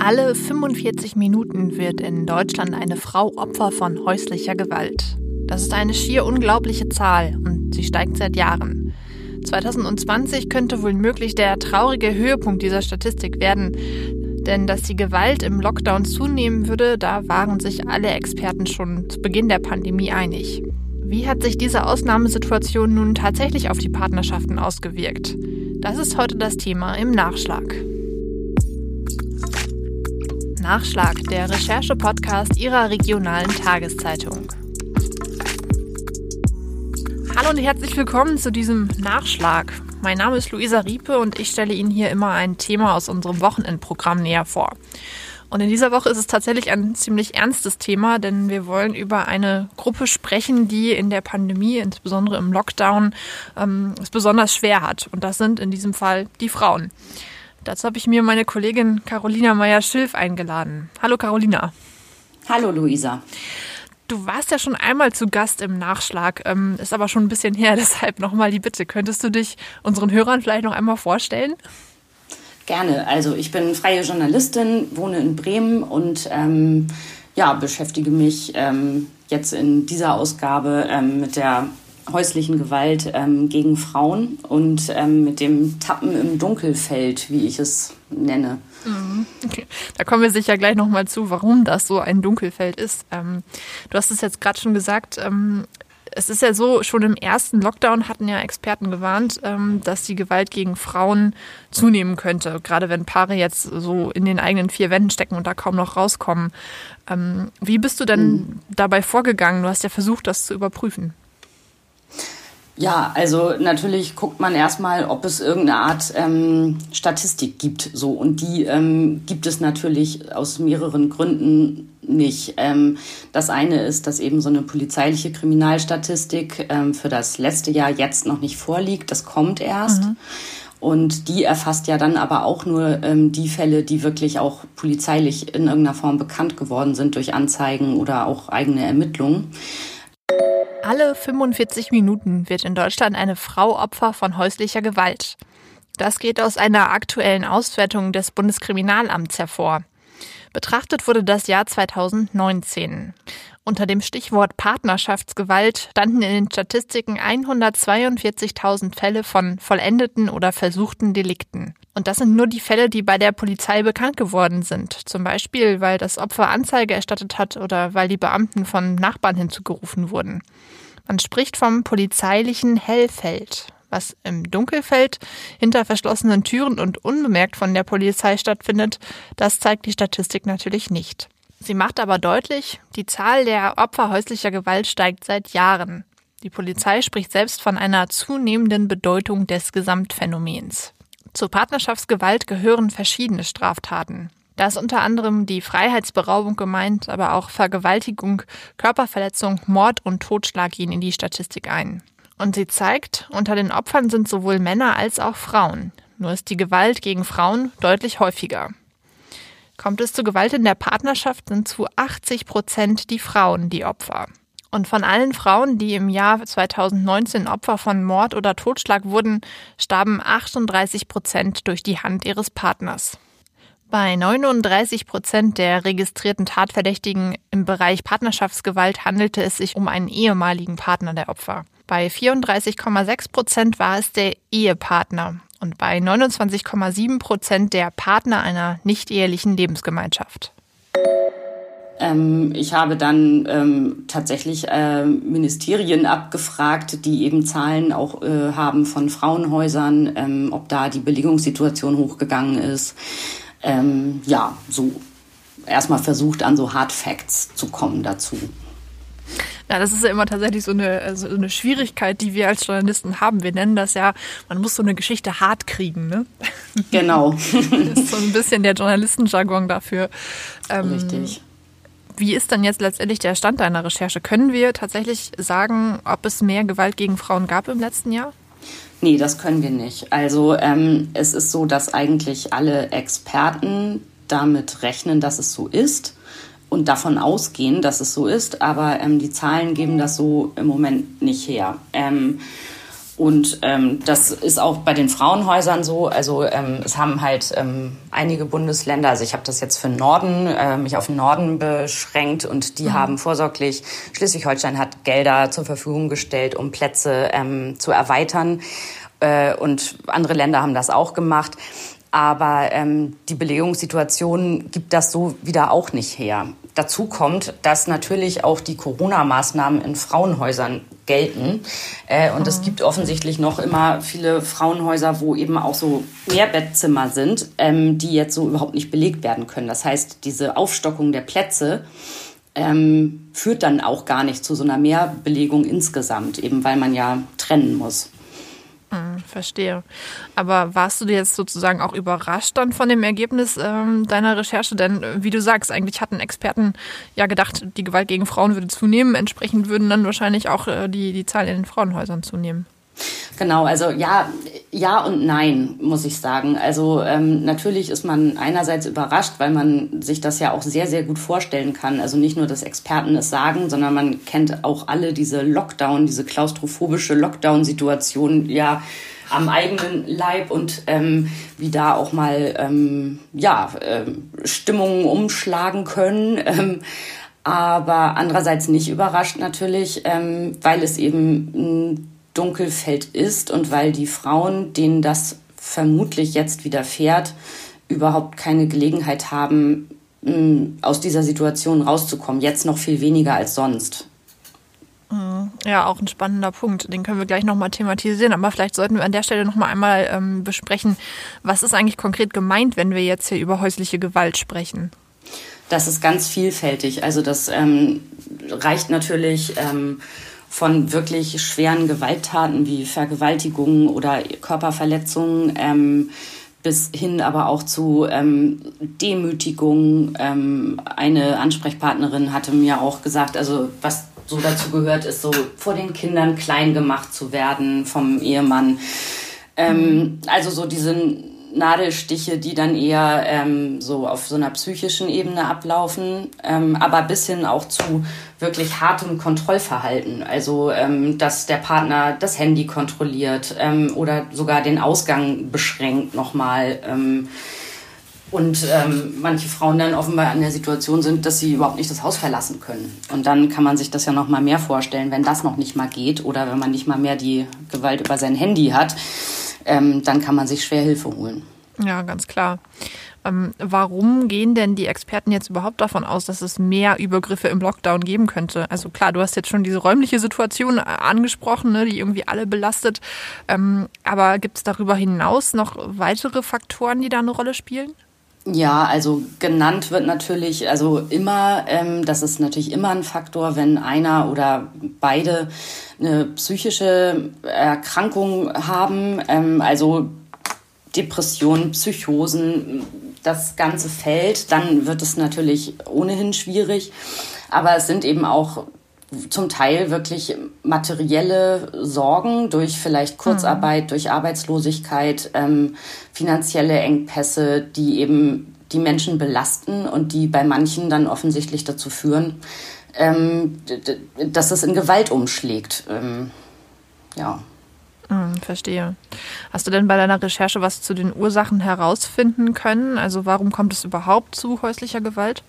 Alle 45 Minuten wird in Deutschland eine Frau Opfer von häuslicher Gewalt. Das ist eine schier unglaubliche Zahl und sie steigt seit Jahren. 2020 könnte wohl möglich der traurige Höhepunkt dieser Statistik werden, denn dass die Gewalt im Lockdown zunehmen würde, da waren sich alle Experten schon zu Beginn der Pandemie einig. Wie hat sich diese Ausnahmesituation nun tatsächlich auf die Partnerschaften ausgewirkt? Das ist heute das Thema im Nachschlag. Nachschlag, der Recherche-Podcast Ihrer regionalen Tageszeitung. Hallo und herzlich willkommen zu diesem Nachschlag. Mein Name ist Luisa Riepe und ich stelle Ihnen hier immer ein Thema aus unserem Wochenendprogramm näher vor. Und in dieser Woche ist es tatsächlich ein ziemlich ernstes Thema, denn wir wollen über eine Gruppe sprechen, die in der Pandemie, insbesondere im Lockdown, ähm, es besonders schwer hat. Und das sind in diesem Fall die Frauen. Dazu habe ich mir meine Kollegin Carolina Meyer-Schilf eingeladen. Hallo Carolina. Hallo Luisa. Du warst ja schon einmal zu Gast im Nachschlag, ähm, ist aber schon ein bisschen her, deshalb nochmal die Bitte. Könntest du dich unseren Hörern vielleicht noch einmal vorstellen? Gerne. Also ich bin freie Journalistin, wohne in Bremen und ähm, ja, beschäftige mich ähm, jetzt in dieser Ausgabe ähm, mit der häuslichen Gewalt ähm, gegen Frauen und ähm, mit dem Tappen im Dunkelfeld, wie ich es nenne. Mhm. Okay. Da kommen wir sicher gleich nochmal zu, warum das so ein Dunkelfeld ist. Ähm, du hast es jetzt gerade schon gesagt, ähm, es ist ja so, schon im ersten Lockdown hatten ja Experten gewarnt, ähm, dass die Gewalt gegen Frauen zunehmen könnte, gerade wenn Paare jetzt so in den eigenen vier Wänden stecken und da kaum noch rauskommen. Ähm, wie bist du denn mhm. dabei vorgegangen? Du hast ja versucht, das zu überprüfen. Ja, also natürlich guckt man erstmal, ob es irgendeine Art ähm, Statistik gibt. So und die ähm, gibt es natürlich aus mehreren Gründen nicht. Ähm, das eine ist, dass eben so eine polizeiliche Kriminalstatistik ähm, für das letzte Jahr jetzt noch nicht vorliegt. Das kommt erst. Mhm. Und die erfasst ja dann aber auch nur ähm, die Fälle, die wirklich auch polizeilich in irgendeiner Form bekannt geworden sind durch Anzeigen oder auch eigene Ermittlungen. Alle 45 Minuten wird in Deutschland eine Frau Opfer von häuslicher Gewalt. Das geht aus einer aktuellen Auswertung des Bundeskriminalamts hervor. Betrachtet wurde das Jahr 2019. Unter dem Stichwort Partnerschaftsgewalt standen in den Statistiken 142.000 Fälle von vollendeten oder versuchten Delikten. Und das sind nur die Fälle, die bei der Polizei bekannt geworden sind. Zum Beispiel, weil das Opfer Anzeige erstattet hat oder weil die Beamten von Nachbarn hinzugerufen wurden. Man spricht vom polizeilichen Hellfeld was im Dunkelfeld hinter verschlossenen Türen und unbemerkt von der Polizei stattfindet, das zeigt die Statistik natürlich nicht. Sie macht aber deutlich, die Zahl der Opfer häuslicher Gewalt steigt seit Jahren. Die Polizei spricht selbst von einer zunehmenden Bedeutung des Gesamtphänomens. Zur Partnerschaftsgewalt gehören verschiedene Straftaten. Da ist unter anderem die Freiheitsberaubung gemeint, aber auch Vergewaltigung, Körperverletzung, Mord und Totschlag gehen in die Statistik ein. Und sie zeigt, unter den Opfern sind sowohl Männer als auch Frauen. Nur ist die Gewalt gegen Frauen deutlich häufiger. Kommt es zu Gewalt in der Partnerschaft, sind zu 80 Prozent die Frauen die Opfer. Und von allen Frauen, die im Jahr 2019 Opfer von Mord oder Totschlag wurden, starben 38 Prozent durch die Hand ihres Partners. Bei 39 Prozent der registrierten Tatverdächtigen im Bereich Partnerschaftsgewalt handelte es sich um einen ehemaligen Partner der Opfer. Bei 34,6 Prozent war es der Ehepartner und bei 29,7 Prozent der Partner einer nicht-ehelichen Lebensgemeinschaft. Ähm, ich habe dann ähm, tatsächlich äh, Ministerien abgefragt, die eben Zahlen auch äh, haben von Frauenhäusern, ähm, ob da die Belegungssituation hochgegangen ist. Ähm, ja, so erstmal versucht, an so Hard Facts zu kommen dazu. Ja, das ist ja immer tatsächlich so eine, so eine Schwierigkeit, die wir als Journalisten haben. Wir nennen das ja, man muss so eine Geschichte hart kriegen, ne? Genau. das ist so ein bisschen der Journalistenjargon dafür. Ähm, Richtig. Wie ist dann jetzt letztendlich der Stand deiner Recherche? Können wir tatsächlich sagen, ob es mehr Gewalt gegen Frauen gab im letzten Jahr? Nee, das können wir nicht. Also ähm, es ist so, dass eigentlich alle Experten damit rechnen, dass es so ist und davon ausgehen, dass es so ist, aber ähm, die Zahlen geben das so im Moment nicht her. Ähm, Und ähm, das ist auch bei den Frauenhäusern so. Also ähm, es haben halt ähm, einige Bundesländer, also ich habe das jetzt für den Norden, äh, mich auf den Norden beschränkt und die mhm. haben vorsorglich, Schleswig-Holstein hat Gelder zur Verfügung gestellt, um Plätze ähm, zu erweitern. Äh, und andere Länder haben das auch gemacht. Aber ähm, die Belegungssituation gibt das so wieder auch nicht her. Dazu kommt, dass natürlich auch die Corona-Maßnahmen in Frauenhäusern gelten. Äh, und mhm. es gibt offensichtlich noch immer viele Frauenhäuser, wo eben auch so Mehrbettzimmer sind, ähm, die jetzt so überhaupt nicht belegt werden können. Das heißt, diese Aufstockung der Plätze ähm, führt dann auch gar nicht zu so einer Mehrbelegung insgesamt, eben weil man ja trennen muss. Hm, verstehe. Aber warst du dir jetzt sozusagen auch überrascht dann von dem Ergebnis ähm, deiner Recherche? Denn äh, wie du sagst, eigentlich hatten Experten ja gedacht, die Gewalt gegen Frauen würde zunehmen. Entsprechend würden dann wahrscheinlich auch äh, die, die Zahl in den Frauenhäusern zunehmen. Genau, also ja, ja und nein, muss ich sagen. Also ähm, natürlich ist man einerseits überrascht, weil man sich das ja auch sehr, sehr gut vorstellen kann. Also nicht nur, dass Experten es sagen, sondern man kennt auch alle diese Lockdown, diese klaustrophobische Lockdown-Situation ja am eigenen Leib und ähm, wie da auch mal ähm, ja, äh, Stimmungen umschlagen können. Ähm, aber andererseits nicht überrascht natürlich, ähm, weil es eben Dunkelfeld ist und weil die Frauen, denen das vermutlich jetzt widerfährt, überhaupt keine Gelegenheit haben, aus dieser Situation rauszukommen. Jetzt noch viel weniger als sonst. Mhm. Ja, auch ein spannender Punkt. Den können wir gleich nochmal thematisieren. Aber vielleicht sollten wir an der Stelle nochmal einmal ähm, besprechen, was ist eigentlich konkret gemeint, wenn wir jetzt hier über häusliche Gewalt sprechen? Das ist ganz vielfältig. Also das ähm, reicht natürlich ähm, von wirklich schweren Gewalttaten wie Vergewaltigungen oder Körperverletzungen ähm, bis hin aber auch zu ähm, Demütigung. Ähm, eine Ansprechpartnerin hatte mir auch gesagt, also was so dazu gehört, ist so vor den Kindern klein gemacht zu werden vom Ehemann. Ähm, also so diesen Nadelstiche, die dann eher ähm, so auf so einer psychischen Ebene ablaufen, ähm, aber bis hin auch zu wirklich hartem Kontrollverhalten. Also, ähm, dass der Partner das Handy kontrolliert ähm, oder sogar den Ausgang beschränkt nochmal. Ähm, und ähm, manche Frauen dann offenbar in der Situation sind, dass sie überhaupt nicht das Haus verlassen können. Und dann kann man sich das ja noch mal mehr vorstellen, wenn das noch nicht mal geht oder wenn man nicht mal mehr die Gewalt über sein Handy hat ähm, dann kann man sich schwer Hilfe holen. Ja, ganz klar. Ähm, warum gehen denn die Experten jetzt überhaupt davon aus, dass es mehr Übergriffe im Lockdown geben könnte? Also klar, du hast jetzt schon diese räumliche Situation äh, angesprochen, ne, die irgendwie alle belastet. Ähm, aber gibt es darüber hinaus noch weitere Faktoren, die da eine Rolle spielen? Ja, also genannt wird natürlich, also immer, ähm, das ist natürlich immer ein Faktor, wenn einer oder beide eine psychische Erkrankung haben, ähm, also Depressionen, Psychosen, das ganze Feld, dann wird es natürlich ohnehin schwierig. Aber es sind eben auch zum Teil wirklich materielle Sorgen durch vielleicht Kurzarbeit, mhm. durch Arbeitslosigkeit, ähm, finanzielle Engpässe, die eben die Menschen belasten und die bei manchen dann offensichtlich dazu führen, ähm, dass es in Gewalt umschlägt. Ähm, ja. Mhm, verstehe. Hast du denn bei deiner Recherche was zu den Ursachen herausfinden können? Also warum kommt es überhaupt zu häuslicher Gewalt?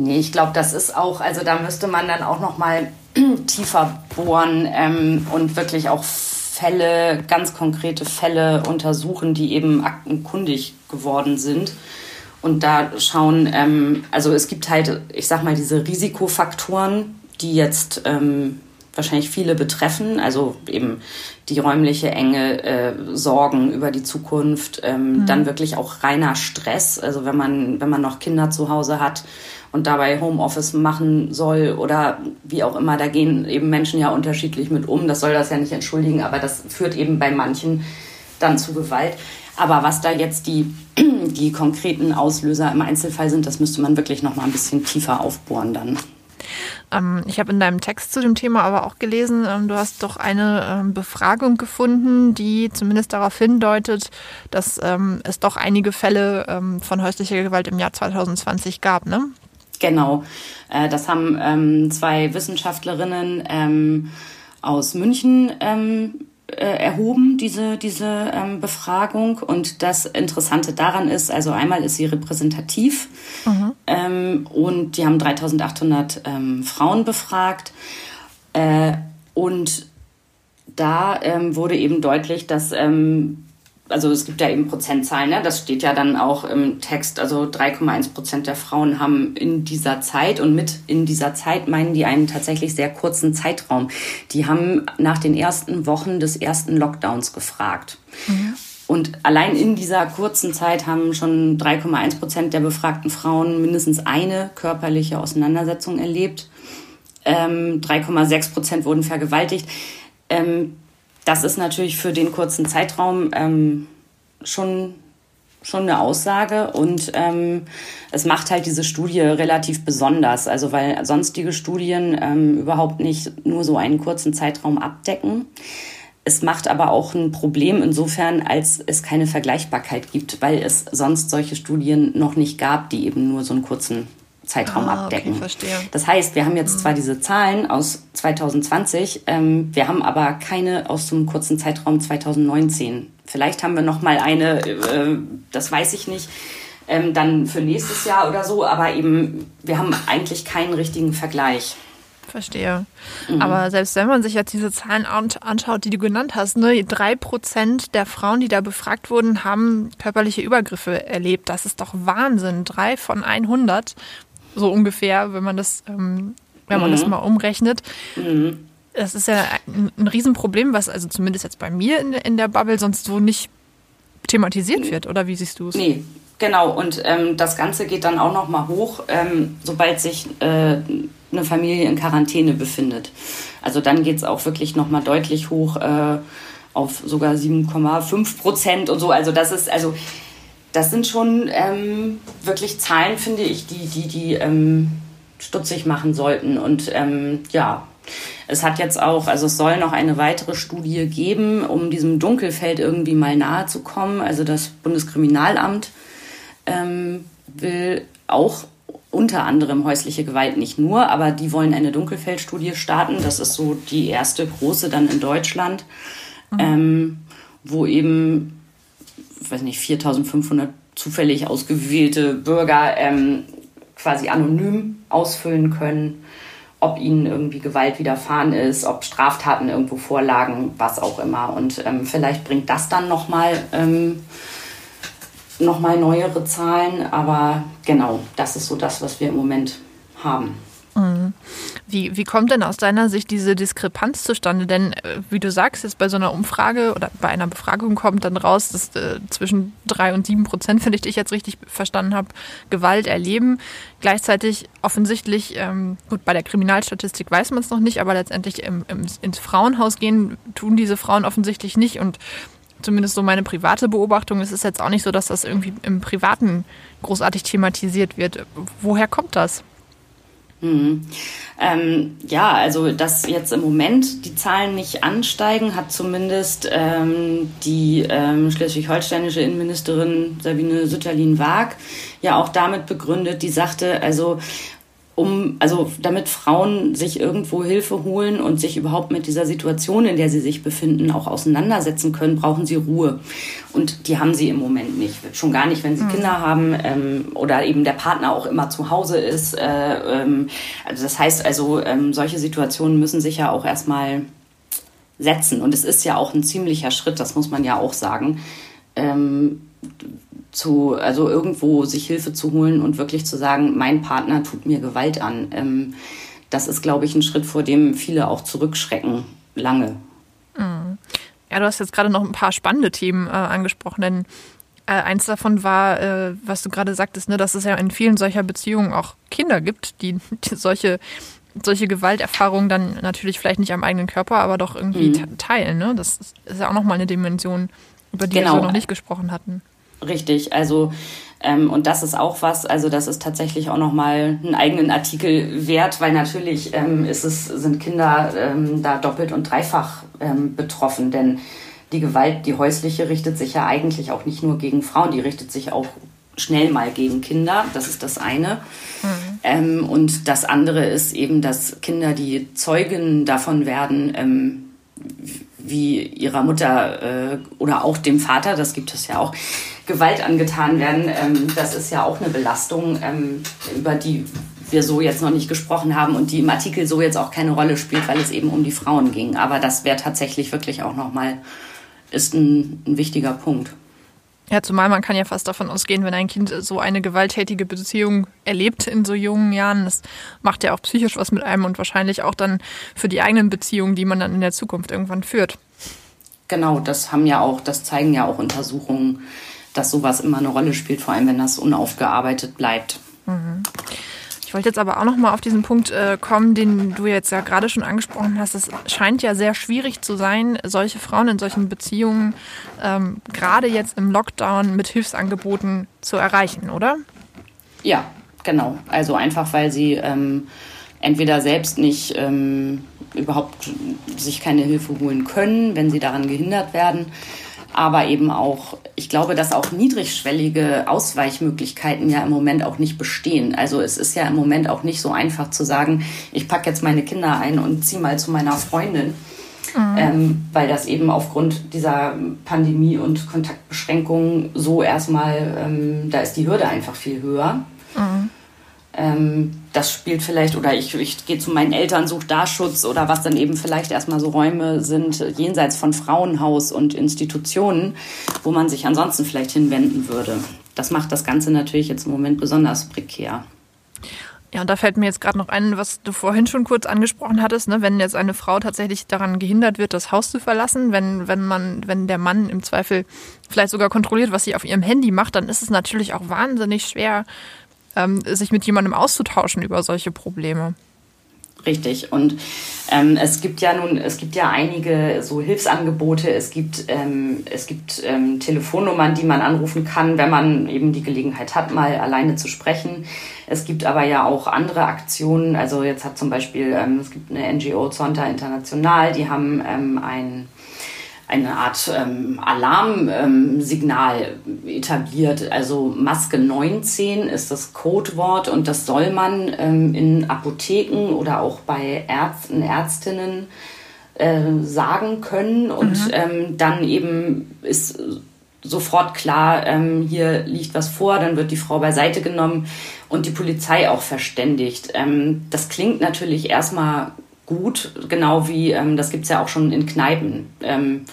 Nee, ich glaube, das ist auch, also da müsste man dann auch noch mal tiefer bohren ähm, und wirklich auch Fälle, ganz konkrete Fälle untersuchen, die eben aktenkundig geworden sind. Und da schauen, ähm, also es gibt halt, ich sag mal, diese Risikofaktoren, die jetzt ähm, wahrscheinlich viele betreffen, also eben die räumliche Enge, äh, Sorgen über die Zukunft, ähm, mhm. dann wirklich auch reiner Stress, also wenn man, wenn man noch Kinder zu Hause hat und dabei Homeoffice machen soll oder wie auch immer. Da gehen eben Menschen ja unterschiedlich mit um. Das soll das ja nicht entschuldigen, aber das führt eben bei manchen dann zu Gewalt. Aber was da jetzt die, die konkreten Auslöser im Einzelfall sind, das müsste man wirklich noch mal ein bisschen tiefer aufbohren dann. Ähm, ich habe in deinem Text zu dem Thema aber auch gelesen, ähm, du hast doch eine ähm, Befragung gefunden, die zumindest darauf hindeutet, dass es doch einige Fälle von häuslicher Gewalt im Jahr 2020 gab, ne? Genau, äh, das haben ähm, zwei Wissenschaftlerinnen ähm, aus München ähm, äh, erhoben, diese, diese ähm, Befragung. Und das Interessante daran ist, also einmal ist sie repräsentativ mhm. ähm, und die haben 3800 ähm, Frauen befragt. Äh, und da ähm, wurde eben deutlich, dass ähm, also es gibt ja eben Prozentzahlen, ne? das steht ja dann auch im Text, also 3,1 Prozent der Frauen haben in dieser Zeit und mit in dieser Zeit meinen die einen tatsächlich sehr kurzen Zeitraum. Die haben nach den ersten Wochen des ersten Lockdowns gefragt. Mhm. Und allein in dieser kurzen Zeit haben schon 3,1 Prozent der befragten Frauen mindestens eine körperliche Auseinandersetzung erlebt. Ähm, 3,6 Prozent wurden vergewaltigt. Ähm, das ist natürlich für den kurzen Zeitraum ähm, schon, schon eine Aussage und ähm, es macht halt diese Studie relativ besonders, also weil sonstige Studien ähm, überhaupt nicht nur so einen kurzen Zeitraum abdecken. Es macht aber auch ein Problem insofern, als es keine Vergleichbarkeit gibt, weil es sonst solche Studien noch nicht gab, die eben nur so einen kurzen Zeitraum ah, abdecken. Okay, verstehe. Das heißt, wir haben jetzt mhm. zwar diese Zahlen aus 2020, ähm, wir haben aber keine aus dem kurzen Zeitraum 2019. Vielleicht haben wir noch mal eine, äh, das weiß ich nicht, ähm, dann für nächstes Jahr oder so, aber eben wir haben eigentlich keinen richtigen Vergleich. Verstehe. Mhm. Aber selbst wenn man sich jetzt diese Zahlen anschaut, die du genannt hast, ne, drei Prozent der Frauen, die da befragt wurden, haben körperliche Übergriffe erlebt. Das ist doch Wahnsinn. Drei von 100 so ungefähr, wenn man das, ähm, wenn man mhm. das mal umrechnet. Mhm. Das ist ja ein, ein Riesenproblem, was also zumindest jetzt bei mir in, in der Bubble sonst so nicht thematisiert wird, oder wie siehst du es? Nee, genau. Und ähm, das Ganze geht dann auch noch mal hoch, ähm, sobald sich äh, eine Familie in Quarantäne befindet. Also dann geht es auch wirklich noch mal deutlich hoch äh, auf sogar 7,5 Prozent und so. Also das ist also das sind schon ähm, wirklich Zahlen, finde ich, die, die, die ähm, stutzig machen sollten. Und ähm, ja, es hat jetzt auch, also es soll noch eine weitere Studie geben, um diesem Dunkelfeld irgendwie mal nahe zu kommen. Also das Bundeskriminalamt ähm, will auch unter anderem häusliche Gewalt nicht nur, aber die wollen eine Dunkelfeldstudie starten. Das ist so die erste große dann in Deutschland, mhm. ähm, wo eben weiß nicht, 4500 zufällig ausgewählte Bürger ähm, quasi anonym ausfüllen können, ob ihnen irgendwie Gewalt widerfahren ist, ob Straftaten irgendwo vorlagen, was auch immer. Und ähm, vielleicht bringt das dann nochmal ähm, noch neuere Zahlen. Aber genau, das ist so das, was wir im Moment haben. Mhm. Wie, wie kommt denn aus deiner Sicht diese Diskrepanz zustande? Denn äh, wie du sagst, jetzt bei so einer Umfrage oder bei einer Befragung kommt dann raus, dass äh, zwischen drei und sieben Prozent, wenn ich dich jetzt richtig verstanden habe, Gewalt erleben. Gleichzeitig offensichtlich, ähm, gut, bei der Kriminalstatistik weiß man es noch nicht, aber letztendlich im, im, ins Frauenhaus gehen tun diese Frauen offensichtlich nicht. Und zumindest so meine private Beobachtung, es ist jetzt auch nicht so, dass das irgendwie im Privaten großartig thematisiert wird. Woher kommt das? Mhm. Ähm, ja, also dass jetzt im Moment die Zahlen nicht ansteigen, hat zumindest ähm, die ähm, schleswig-holsteinische Innenministerin Sabine Sütterlin-Waag ja auch damit begründet, die sagte, also um, also damit Frauen sich irgendwo Hilfe holen und sich überhaupt mit dieser Situation, in der sie sich befinden, auch auseinandersetzen können, brauchen sie Ruhe. Und die haben sie im Moment nicht. Schon gar nicht, wenn sie mhm. Kinder haben ähm, oder eben der Partner auch immer zu Hause ist. Äh, ähm, also das heißt also, ähm, solche Situationen müssen sich ja auch erstmal setzen. Und es ist ja auch ein ziemlicher Schritt, das muss man ja auch sagen. Zu, also irgendwo sich Hilfe zu holen und wirklich zu sagen, mein Partner tut mir Gewalt an. Ähm, das ist, glaube ich, ein Schritt, vor dem viele auch zurückschrecken, lange. Mhm. Ja, du hast jetzt gerade noch ein paar spannende Themen äh, angesprochen, denn äh, eins davon war, äh, was du gerade sagtest, ne, dass es ja in vielen solcher Beziehungen auch Kinder gibt, die, die solche solche Gewalterfahrungen dann natürlich vielleicht nicht am eigenen Körper, aber doch irgendwie mhm. teilen. Ne? Das ist ja auch nochmal eine Dimension, über die genau. wir so noch nicht gesprochen hatten. Richtig, also ähm, und das ist auch was, also das ist tatsächlich auch nochmal einen eigenen Artikel wert, weil natürlich ähm, ist es, sind Kinder ähm, da doppelt und dreifach ähm, betroffen, denn die Gewalt, die häusliche, richtet sich ja eigentlich auch nicht nur gegen Frauen, die richtet sich auch schnell mal gegen Kinder, das ist das eine. Mhm. Ähm, und das andere ist eben, dass Kinder, die Zeugen davon werden, ähm, wie ihrer Mutter äh, oder auch dem Vater, das gibt es ja auch, Gewalt angetan werden. Ähm, das ist ja auch eine Belastung, ähm, über die wir so jetzt noch nicht gesprochen haben und die im Artikel so jetzt auch keine Rolle spielt, weil es eben um die Frauen ging. Aber das wäre tatsächlich wirklich auch nochmal, ist ein, ein wichtiger Punkt. Ja, zumal man kann ja fast davon ausgehen, wenn ein Kind so eine gewalttätige Beziehung erlebt in so jungen Jahren, das macht ja auch psychisch was mit einem und wahrscheinlich auch dann für die eigenen Beziehungen, die man dann in der Zukunft irgendwann führt. Genau, das haben ja auch, das zeigen ja auch Untersuchungen, dass sowas immer eine Rolle spielt, vor allem wenn das unaufgearbeitet bleibt. Mhm. Ich wollte jetzt aber auch noch mal auf diesen Punkt äh, kommen, den du jetzt ja gerade schon angesprochen hast. Es scheint ja sehr schwierig zu sein, solche Frauen in solchen Beziehungen ähm, gerade jetzt im Lockdown mit Hilfsangeboten zu erreichen, oder? Ja, genau. Also einfach, weil sie ähm, entweder selbst nicht ähm, überhaupt sich keine Hilfe holen können, wenn sie daran gehindert werden aber eben auch, ich glaube, dass auch niedrigschwellige Ausweichmöglichkeiten ja im Moment auch nicht bestehen. Also es ist ja im Moment auch nicht so einfach zu sagen, ich packe jetzt meine Kinder ein und ziehe mal zu meiner Freundin. Mhm. Ähm, weil das eben aufgrund dieser Pandemie und Kontaktbeschränkungen so erstmal, ähm, da ist die Hürde einfach viel höher. Mhm. Ähm, das spielt vielleicht, oder ich, ich gehe zu meinen Eltern, suche da Schutz oder was dann eben vielleicht erstmal so Räume sind, jenseits von Frauenhaus und Institutionen, wo man sich ansonsten vielleicht hinwenden würde. Das macht das Ganze natürlich jetzt im Moment besonders prekär. Ja, und da fällt mir jetzt gerade noch ein, was du vorhin schon kurz angesprochen hattest, ne? wenn jetzt eine Frau tatsächlich daran gehindert wird, das Haus zu verlassen, wenn, wenn man, wenn der Mann im Zweifel vielleicht sogar kontrolliert, was sie auf ihrem Handy macht, dann ist es natürlich auch wahnsinnig schwer, ähm, sich mit jemandem auszutauschen über solche Probleme. Richtig. Und ähm, es gibt ja nun, es gibt ja einige so Hilfsangebote. Es gibt, ähm, es gibt ähm, Telefonnummern, die man anrufen kann, wenn man eben die Gelegenheit hat, mal alleine zu sprechen. Es gibt aber ja auch andere Aktionen. Also jetzt hat zum Beispiel, ähm, es gibt eine NGO Zonta International, die haben ähm, ein eine Art ähm, Alarmsignal ähm, etabliert. Also Maske 19 ist das Codewort und das soll man ähm, in Apotheken oder auch bei Ärzten, Ärztinnen äh, sagen können. Und mhm. ähm, dann eben ist sofort klar, ähm, hier liegt was vor, dann wird die Frau beiseite genommen und die Polizei auch verständigt. Ähm, das klingt natürlich erstmal gut, genau wie, ähm, das gibt's ja auch schon in Kneipen. Ähm,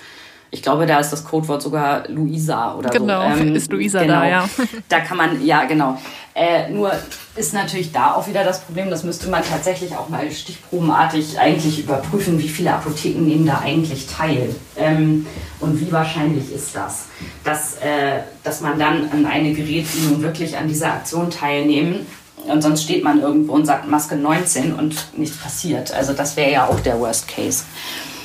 ich glaube, da ist das Codewort sogar Luisa oder genau, so. Genau, ist Luisa genau. da, ja. Da kann man, ja, genau. Äh, nur ist natürlich da auch wieder das Problem, das müsste man tatsächlich auch mal stichprobenartig eigentlich überprüfen, wie viele Apotheken nehmen da eigentlich teil. Ähm, und wie wahrscheinlich ist das, dass, äh, dass man dann an eine gerät, die nun wirklich an dieser Aktion teilnehmen und sonst steht man irgendwo und sagt Maske 19 und nichts passiert. Also das wäre ja auch der Worst Case.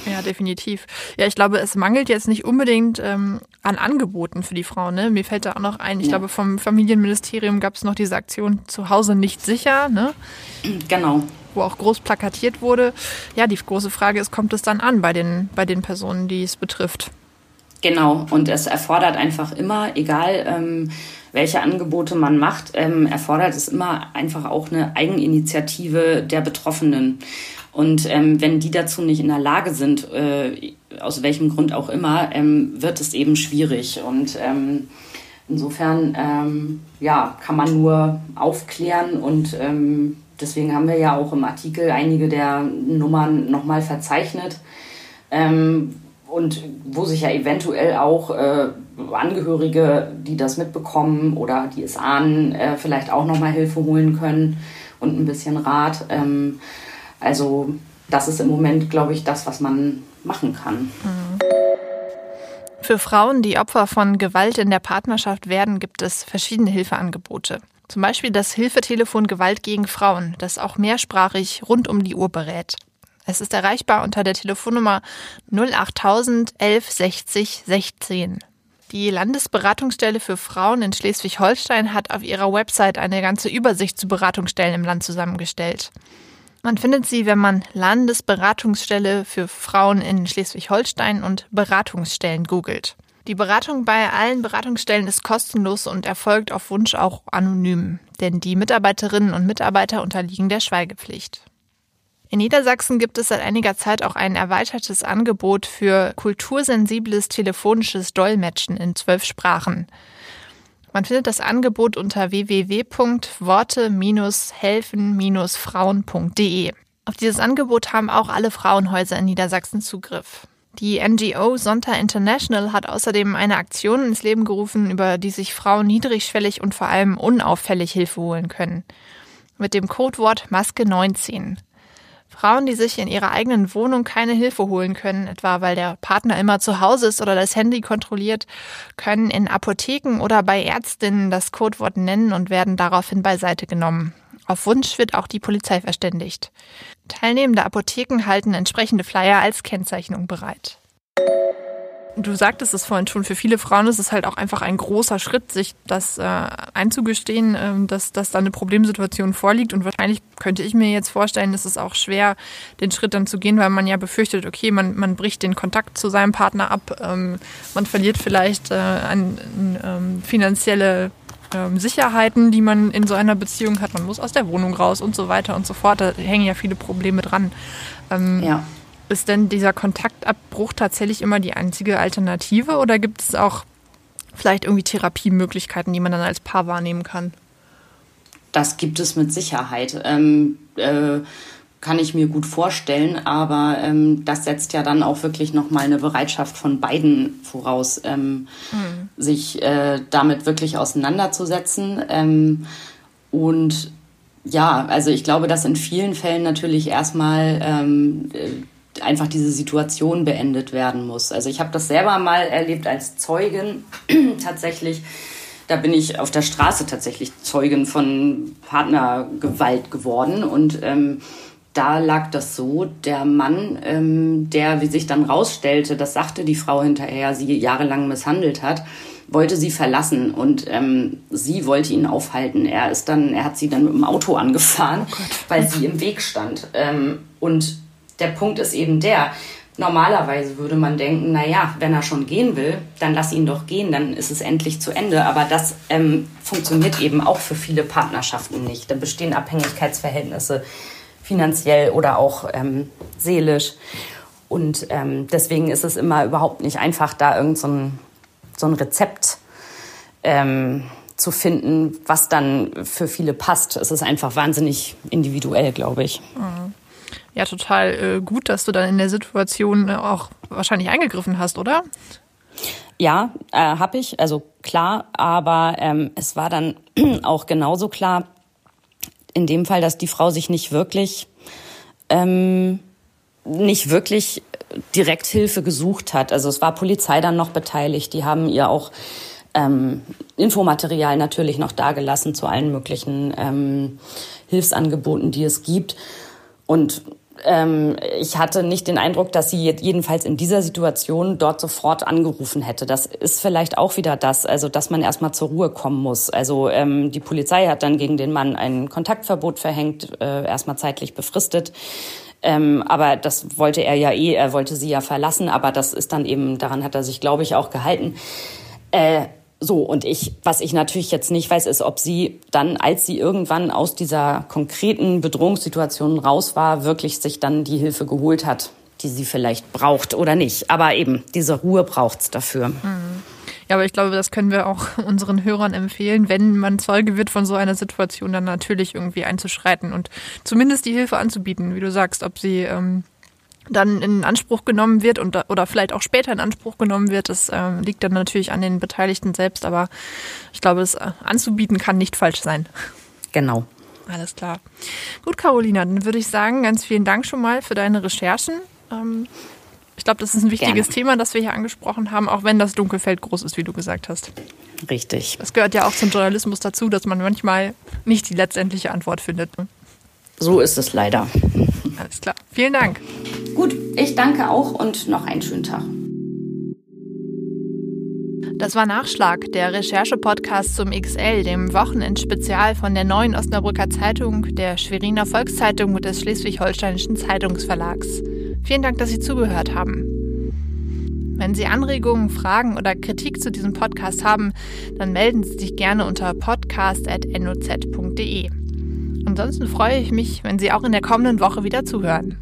Ja, definitiv. Ja, ich glaube, es mangelt jetzt nicht unbedingt ähm, an Angeboten für die Frauen. Ne? Mir fällt da auch noch ein, ich ja. glaube, vom Familienministerium gab es noch diese Aktion zu Hause nicht sicher. Ne? Genau. Wo auch groß plakatiert wurde. Ja, die große Frage ist, kommt es dann an bei den, bei den Personen, die es betrifft? Genau, und es erfordert einfach immer, egal ähm, welche Angebote man macht, ähm, erfordert es immer einfach auch eine Eigeninitiative der Betroffenen. Und ähm, wenn die dazu nicht in der Lage sind, äh, aus welchem Grund auch immer, ähm, wird es eben schwierig. Und ähm, insofern ähm, ja, kann man nur aufklären und ähm, deswegen haben wir ja auch im Artikel einige der Nummern nochmal verzeichnet. Und wo sich ja eventuell auch äh, Angehörige, die das mitbekommen oder die es ahnen, äh, vielleicht auch nochmal Hilfe holen können und ein bisschen Rat. Ähm, also das ist im Moment, glaube ich, das, was man machen kann. Für Frauen, die Opfer von Gewalt in der Partnerschaft werden, gibt es verschiedene Hilfeangebote. Zum Beispiel das Hilfetelefon Gewalt gegen Frauen, das auch mehrsprachig rund um die Uhr berät. Es ist erreichbar unter der Telefonnummer 08000 11 60 16. Die Landesberatungsstelle für Frauen in Schleswig-Holstein hat auf ihrer Website eine ganze Übersicht zu Beratungsstellen im Land zusammengestellt. Man findet sie, wenn man Landesberatungsstelle für Frauen in Schleswig-Holstein und Beratungsstellen googelt. Die Beratung bei allen Beratungsstellen ist kostenlos und erfolgt auf Wunsch auch anonym, denn die Mitarbeiterinnen und Mitarbeiter unterliegen der Schweigepflicht. In Niedersachsen gibt es seit einiger Zeit auch ein erweitertes Angebot für kultursensibles telefonisches Dolmetschen in zwölf Sprachen. Man findet das Angebot unter www.worte-helfen-frauen.de. Auf dieses Angebot haben auch alle Frauenhäuser in Niedersachsen Zugriff. Die NGO Sonta International hat außerdem eine Aktion ins Leben gerufen, über die sich Frauen niedrigschwellig und vor allem unauffällig Hilfe holen können. Mit dem Codewort Maske 19. Frauen, die sich in ihrer eigenen Wohnung keine Hilfe holen können, etwa weil der Partner immer zu Hause ist oder das Handy kontrolliert, können in Apotheken oder bei Ärztinnen das Codewort nennen und werden daraufhin beiseite genommen. Auf Wunsch wird auch die Polizei verständigt. Teilnehmende Apotheken halten entsprechende Flyer als Kennzeichnung bereit. Du sagtest es vorhin schon, für viele Frauen ist es halt auch einfach ein großer Schritt, sich das äh, einzugestehen, äh, dass, dass da eine Problemsituation vorliegt. Und wahrscheinlich könnte ich mir jetzt vorstellen, ist es auch schwer, den Schritt dann zu gehen, weil man ja befürchtet, okay, man, man bricht den Kontakt zu seinem Partner ab, ähm, man verliert vielleicht äh, an, ähm, finanzielle ähm, Sicherheiten, die man in so einer Beziehung hat. Man muss aus der Wohnung raus und so weiter und so fort. Da hängen ja viele Probleme dran. Ähm, ja. Ist denn dieser Kontaktabbruch tatsächlich immer die einzige Alternative oder gibt es auch vielleicht irgendwie Therapiemöglichkeiten, die man dann als Paar wahrnehmen kann? Das gibt es mit Sicherheit. Ähm, äh, kann ich mir gut vorstellen, aber ähm, das setzt ja dann auch wirklich nochmal eine Bereitschaft von beiden voraus, ähm, mhm. sich äh, damit wirklich auseinanderzusetzen. Ähm, und ja, also ich glaube, dass in vielen Fällen natürlich erstmal ähm, äh, einfach diese Situation beendet werden muss. Also ich habe das selber mal erlebt als Zeugin tatsächlich. Da bin ich auf der Straße tatsächlich Zeugin von Partnergewalt geworden und ähm, da lag das so, der Mann, ähm, der, wie sich dann rausstellte, das sagte die Frau hinterher, sie jahrelang misshandelt hat, wollte sie verlassen und ähm, sie wollte ihn aufhalten. Er ist dann, er hat sie dann mit dem Auto angefahren, oh weil sie im Weg stand. Ähm, und der Punkt ist eben der, normalerweise würde man denken, na ja, wenn er schon gehen will, dann lass ihn doch gehen, dann ist es endlich zu Ende. Aber das ähm, funktioniert eben auch für viele Partnerschaften nicht. Da bestehen Abhängigkeitsverhältnisse finanziell oder auch ähm, seelisch. Und ähm, deswegen ist es immer überhaupt nicht einfach, da irgend so ein, so ein Rezept ähm, zu finden, was dann für viele passt. Es ist einfach wahnsinnig individuell, glaube ich. Mhm. Ja, total äh, gut, dass du dann in der Situation äh, auch wahrscheinlich eingegriffen hast, oder? Ja, äh, habe ich. Also klar, aber ähm, es war dann auch genauso klar, in dem Fall, dass die Frau sich nicht wirklich, ähm, nicht wirklich direkt Hilfe gesucht hat. Also es war Polizei dann noch beteiligt. Die haben ihr auch ähm, Infomaterial natürlich noch dagelassen zu allen möglichen ähm, Hilfsangeboten, die es gibt. Und ähm, ich hatte nicht den Eindruck, dass sie jedenfalls in dieser Situation dort sofort angerufen hätte. Das ist vielleicht auch wieder das, also dass man erstmal zur Ruhe kommen muss. Also ähm, die Polizei hat dann gegen den Mann ein Kontaktverbot verhängt, äh, erstmal zeitlich befristet. Ähm, aber das wollte er ja eh, er wollte sie ja verlassen, aber das ist dann eben, daran hat er sich, glaube ich, auch gehalten. Äh, so, und ich, was ich natürlich jetzt nicht weiß, ist, ob sie dann, als sie irgendwann aus dieser konkreten Bedrohungssituation raus war, wirklich sich dann die Hilfe geholt hat, die sie vielleicht braucht oder nicht. Aber eben, diese Ruhe braucht's dafür. Mhm. Ja, aber ich glaube, das können wir auch unseren Hörern empfehlen, wenn man Zeuge wird von so einer Situation, dann natürlich irgendwie einzuschreiten und zumindest die Hilfe anzubieten, wie du sagst, ob sie ähm, dann in Anspruch genommen wird und, oder vielleicht auch später in Anspruch genommen wird, das äh, liegt dann natürlich an den Beteiligten selbst, aber ich glaube, es äh, anzubieten kann nicht falsch sein. Genau. Alles klar. Gut, Carolina, dann würde ich sagen, ganz vielen Dank schon mal für deine Recherchen. Ähm, ich glaube, das ist ein wichtiges Gerne. Thema, das wir hier angesprochen haben, auch wenn das Dunkelfeld groß ist, wie du gesagt hast. Richtig. Das gehört ja auch zum Journalismus dazu, dass man manchmal nicht die letztendliche Antwort findet. Ne? So ist es leider. Alles klar. Vielen Dank. Gut, ich danke auch und noch einen schönen Tag. Das war Nachschlag, der Recherche-Podcast zum XL, dem Wochenendspezial von der Neuen Osnabrücker Zeitung, der Schweriner Volkszeitung und des Schleswig-Holsteinischen Zeitungsverlags. Vielen Dank, dass Sie zugehört haben. Wenn Sie Anregungen, Fragen oder Kritik zu diesem Podcast haben, dann melden Sie sich gerne unter podcast.noz.de. Ansonsten freue ich mich, wenn Sie auch in der kommenden Woche wieder zuhören.